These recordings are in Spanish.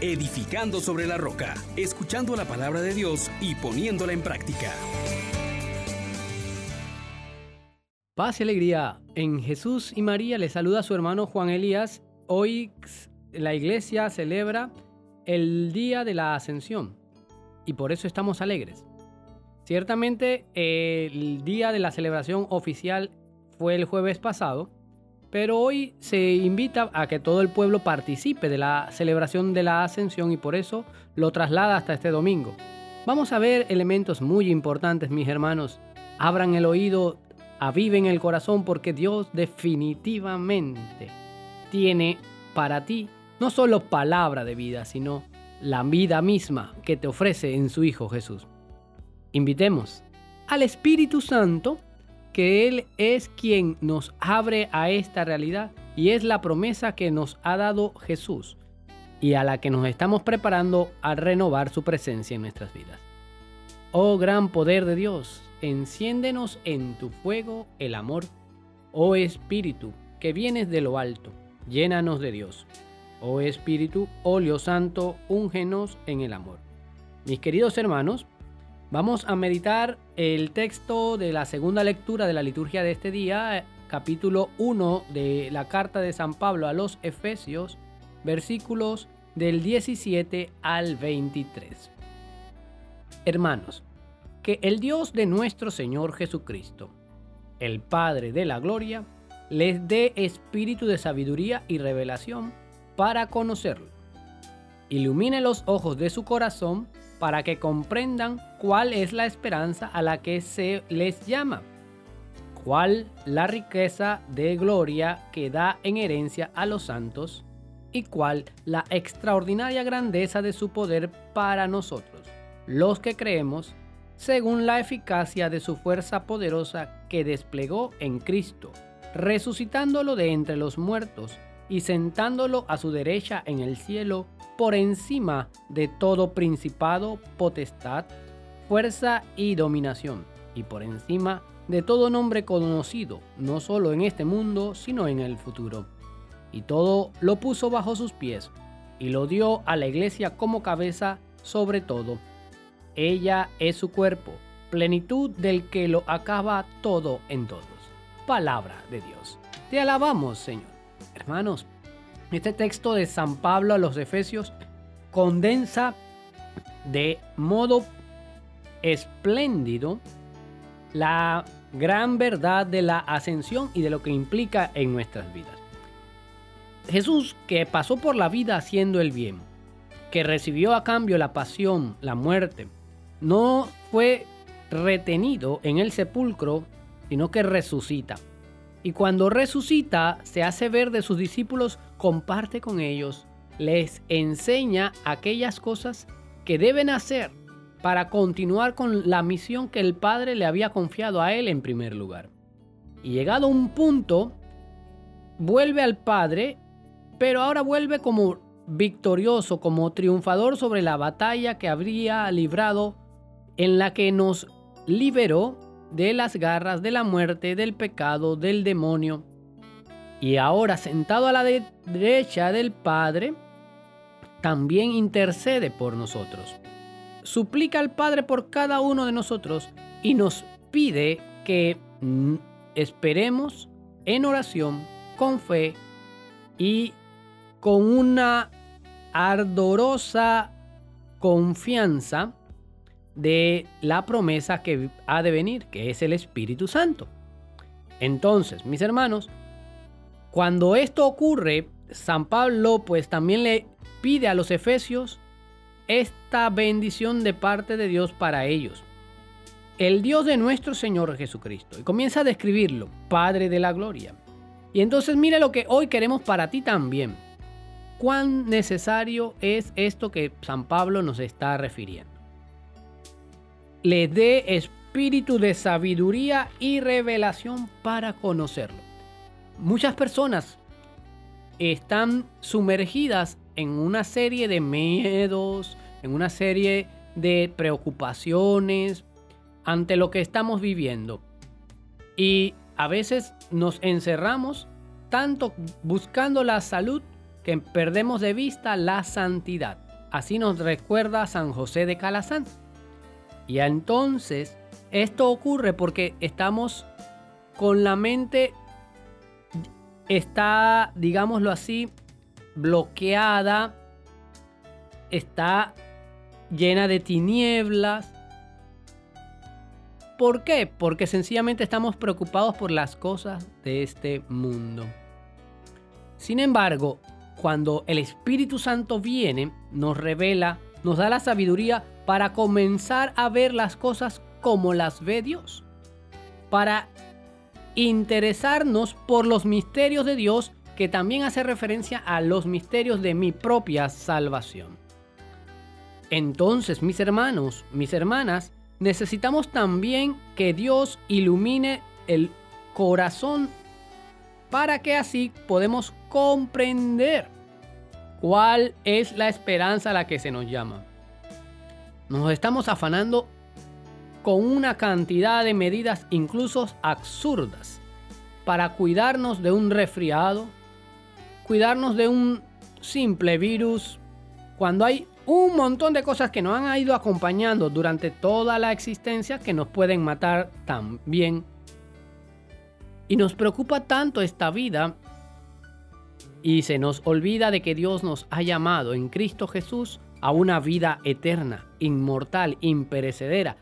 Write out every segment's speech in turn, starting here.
edificando sobre la roca, escuchando la palabra de Dios y poniéndola en práctica. Paz y alegría. En Jesús y María le saluda a su hermano Juan Elías. Hoy la iglesia celebra el día de la ascensión y por eso estamos alegres. Ciertamente el día de la celebración oficial fue el jueves pasado, pero hoy se invita a que todo el pueblo participe de la celebración de la ascensión y por eso lo traslada hasta este domingo. Vamos a ver elementos muy importantes, mis hermanos. Abran el oído, aviven el corazón porque Dios definitivamente tiene para ti no solo palabra de vida, sino la vida misma que te ofrece en su Hijo Jesús. Invitemos al Espíritu Santo que Él es quien nos abre a esta realidad y es la promesa que nos ha dado Jesús y a la que nos estamos preparando a renovar su presencia en nuestras vidas. Oh gran poder de Dios, enciéndenos en tu fuego el amor. Oh Espíritu, que vienes de lo alto, llénanos de Dios. Oh Espíritu, óleo santo, úngenos en el amor. Mis queridos hermanos, Vamos a meditar el texto de la segunda lectura de la liturgia de este día, capítulo 1 de la carta de San Pablo a los Efesios, versículos del 17 al 23. Hermanos, que el Dios de nuestro Señor Jesucristo, el Padre de la Gloria, les dé espíritu de sabiduría y revelación para conocerlo. Ilumine los ojos de su corazón para que comprendan cuál es la esperanza a la que se les llama, cuál la riqueza de gloria que da en herencia a los santos y cuál la extraordinaria grandeza de su poder para nosotros, los que creemos, según la eficacia de su fuerza poderosa que desplegó en Cristo, resucitándolo de entre los muertos y sentándolo a su derecha en el cielo por encima de todo principado, potestad, fuerza y dominación, y por encima de todo nombre conocido, no solo en este mundo, sino en el futuro. Y todo lo puso bajo sus pies, y lo dio a la iglesia como cabeza sobre todo. Ella es su cuerpo, plenitud del que lo acaba todo en todos. Palabra de Dios. Te alabamos, Señor. Hermanos, este texto de San Pablo a los Efesios condensa de modo espléndido la gran verdad de la ascensión y de lo que implica en nuestras vidas. Jesús, que pasó por la vida haciendo el bien, que recibió a cambio la pasión, la muerte, no fue retenido en el sepulcro, sino que resucita. Y cuando resucita, se hace ver de sus discípulos, comparte con ellos, les enseña aquellas cosas que deben hacer para continuar con la misión que el Padre le había confiado a él en primer lugar. Y llegado un punto, vuelve al Padre, pero ahora vuelve como victorioso, como triunfador sobre la batalla que habría librado en la que nos liberó de las garras de la muerte, del pecado, del demonio. Y ahora sentado a la derecha del Padre, también intercede por nosotros. Suplica al Padre por cada uno de nosotros y nos pide que esperemos en oración, con fe y con una ardorosa confianza de la promesa que ha de venir, que es el Espíritu Santo. Entonces, mis hermanos, cuando esto ocurre, San Pablo pues también le pide a los efesios esta bendición de parte de Dios para ellos. El Dios de nuestro Señor Jesucristo. Y comienza a describirlo, Padre de la Gloria. Y entonces mire lo que hoy queremos para ti también. Cuán necesario es esto que San Pablo nos está refiriendo le dé espíritu de sabiduría y revelación para conocerlo. Muchas personas están sumergidas en una serie de miedos, en una serie de preocupaciones ante lo que estamos viviendo. Y a veces nos encerramos tanto buscando la salud que perdemos de vista la santidad. Así nos recuerda San José de Calazán. Y entonces esto ocurre porque estamos con la mente, está, digámoslo así, bloqueada, está llena de tinieblas. ¿Por qué? Porque sencillamente estamos preocupados por las cosas de este mundo. Sin embargo, cuando el Espíritu Santo viene, nos revela, nos da la sabiduría para comenzar a ver las cosas como las ve Dios. Para interesarnos por los misterios de Dios que también hace referencia a los misterios de mi propia salvación. Entonces, mis hermanos, mis hermanas, necesitamos también que Dios ilumine el corazón para que así podemos comprender cuál es la esperanza a la que se nos llama. Nos estamos afanando con una cantidad de medidas incluso absurdas para cuidarnos de un resfriado, cuidarnos de un simple virus, cuando hay un montón de cosas que nos han ido acompañando durante toda la existencia que nos pueden matar también. Y nos preocupa tanto esta vida y se nos olvida de que Dios nos ha llamado en Cristo Jesús a una vida eterna, inmortal, imperecedera,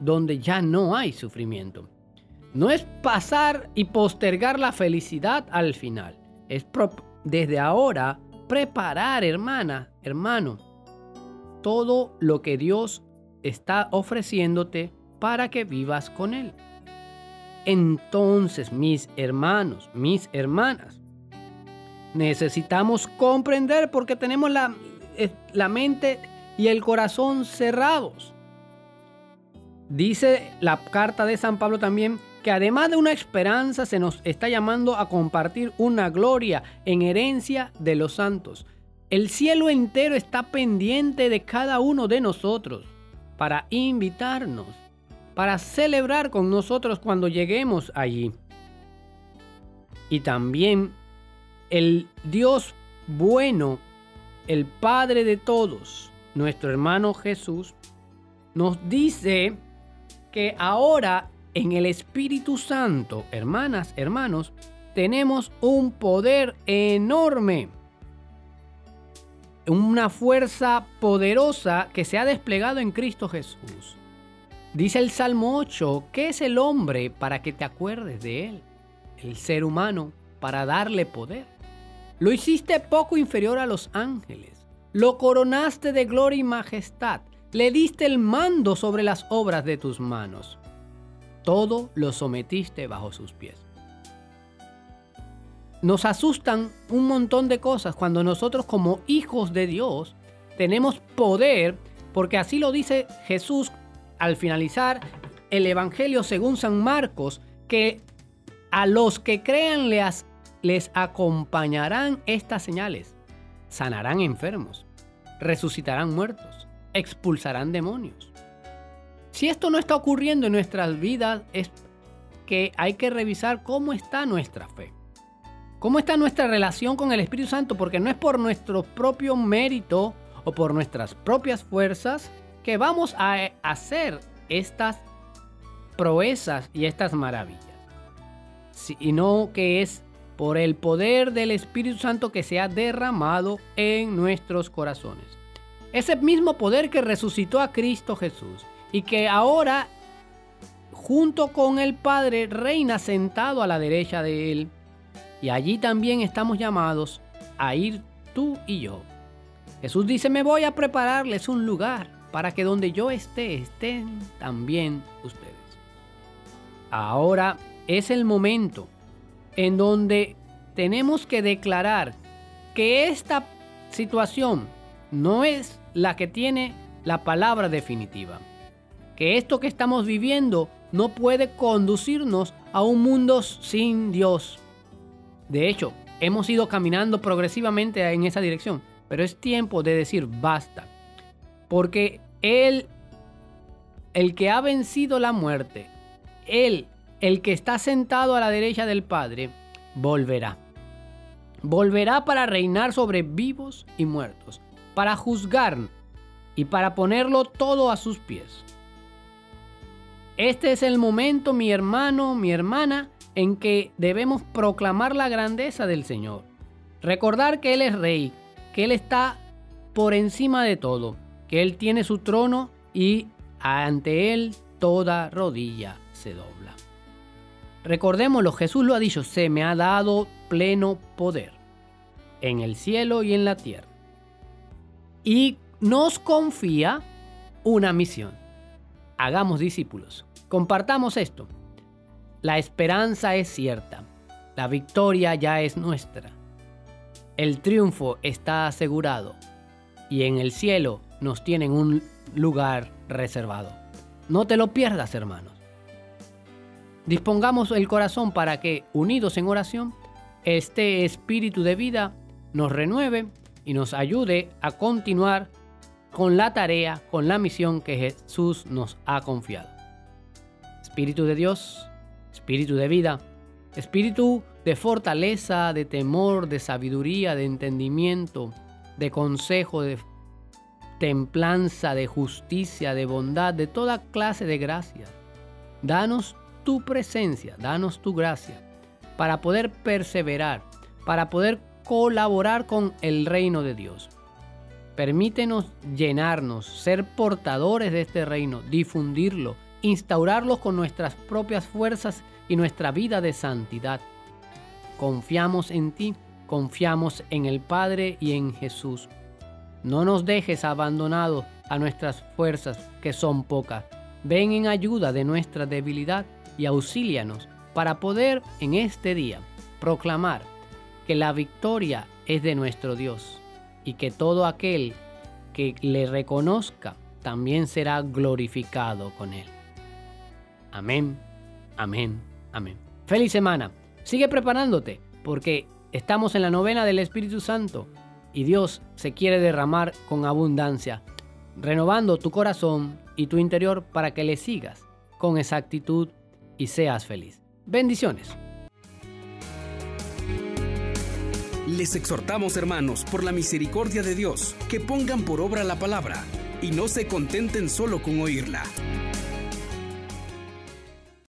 donde ya no hay sufrimiento. No es pasar y postergar la felicidad al final. Es desde ahora preparar, hermana, hermano, todo lo que Dios está ofreciéndote para que vivas con Él. Entonces, mis hermanos, mis hermanas, necesitamos comprender porque tenemos la, eh, la mente y el corazón cerrados. Dice la carta de San Pablo también que además de una esperanza se nos está llamando a compartir una gloria en herencia de los santos. El cielo entero está pendiente de cada uno de nosotros para invitarnos, para celebrar con nosotros cuando lleguemos allí. Y también el Dios bueno, el Padre de todos, nuestro hermano Jesús, nos dice que ahora en el Espíritu Santo, hermanas, hermanos, tenemos un poder enorme. Una fuerza poderosa que se ha desplegado en Cristo Jesús. Dice el Salmo 8, ¿qué es el hombre para que te acuerdes de él? El ser humano para darle poder. Lo hiciste poco inferior a los ángeles. Lo coronaste de gloria y majestad le diste el mando sobre las obras de tus manos. Todo lo sometiste bajo sus pies. Nos asustan un montón de cosas cuando nosotros como hijos de Dios tenemos poder, porque así lo dice Jesús al finalizar el Evangelio según San Marcos, que a los que crean les, les acompañarán estas señales. Sanarán enfermos, resucitarán muertos expulsarán demonios. Si esto no está ocurriendo en nuestras vidas, es que hay que revisar cómo está nuestra fe. ¿Cómo está nuestra relación con el Espíritu Santo? Porque no es por nuestro propio mérito o por nuestras propias fuerzas que vamos a hacer estas proezas y estas maravillas. Sino que es por el poder del Espíritu Santo que se ha derramado en nuestros corazones. Ese mismo poder que resucitó a Cristo Jesús y que ahora junto con el Padre reina sentado a la derecha de Él. Y allí también estamos llamados a ir tú y yo. Jesús dice, me voy a prepararles un lugar para que donde yo esté estén también ustedes. Ahora es el momento en donde tenemos que declarar que esta situación no es la que tiene la palabra definitiva. Que esto que estamos viviendo no puede conducirnos a un mundo sin Dios. De hecho, hemos ido caminando progresivamente en esa dirección, pero es tiempo de decir basta. Porque Él, el que ha vencido la muerte, Él, el que está sentado a la derecha del Padre, volverá. Volverá para reinar sobre vivos y muertos para juzgar y para ponerlo todo a sus pies. Este es el momento, mi hermano, mi hermana, en que debemos proclamar la grandeza del Señor. Recordar que Él es rey, que Él está por encima de todo, que Él tiene su trono y ante Él toda rodilla se dobla. Recordémoslo, Jesús lo ha dicho, se me ha dado pleno poder en el cielo y en la tierra. Y nos confía una misión. Hagamos discípulos. Compartamos esto. La esperanza es cierta. La victoria ya es nuestra. El triunfo está asegurado. Y en el cielo nos tienen un lugar reservado. No te lo pierdas, hermanos. Dispongamos el corazón para que, unidos en oración, este espíritu de vida nos renueve y nos ayude a continuar con la tarea, con la misión que Jesús nos ha confiado. Espíritu de Dios, espíritu de vida, espíritu de fortaleza, de temor, de sabiduría, de entendimiento, de consejo, de templanza, de justicia, de bondad, de toda clase de gracia. Danos tu presencia, danos tu gracia para poder perseverar, para poder colaborar con el reino de Dios. Permítenos llenarnos, ser portadores de este reino, difundirlo, instaurarlo con nuestras propias fuerzas y nuestra vida de santidad. Confiamos en ti, confiamos en el Padre y en Jesús. No nos dejes abandonados a nuestras fuerzas, que son pocas. Ven en ayuda de nuestra debilidad y auxílianos para poder en este día proclamar que la victoria es de nuestro Dios y que todo aquel que le reconozca también será glorificado con él. Amén, amén, amén. Feliz semana. Sigue preparándote porque estamos en la novena del Espíritu Santo y Dios se quiere derramar con abundancia, renovando tu corazón y tu interior para que le sigas con exactitud y seas feliz. Bendiciones. Les exhortamos, hermanos, por la misericordia de Dios, que pongan por obra la palabra y no se contenten solo con oírla.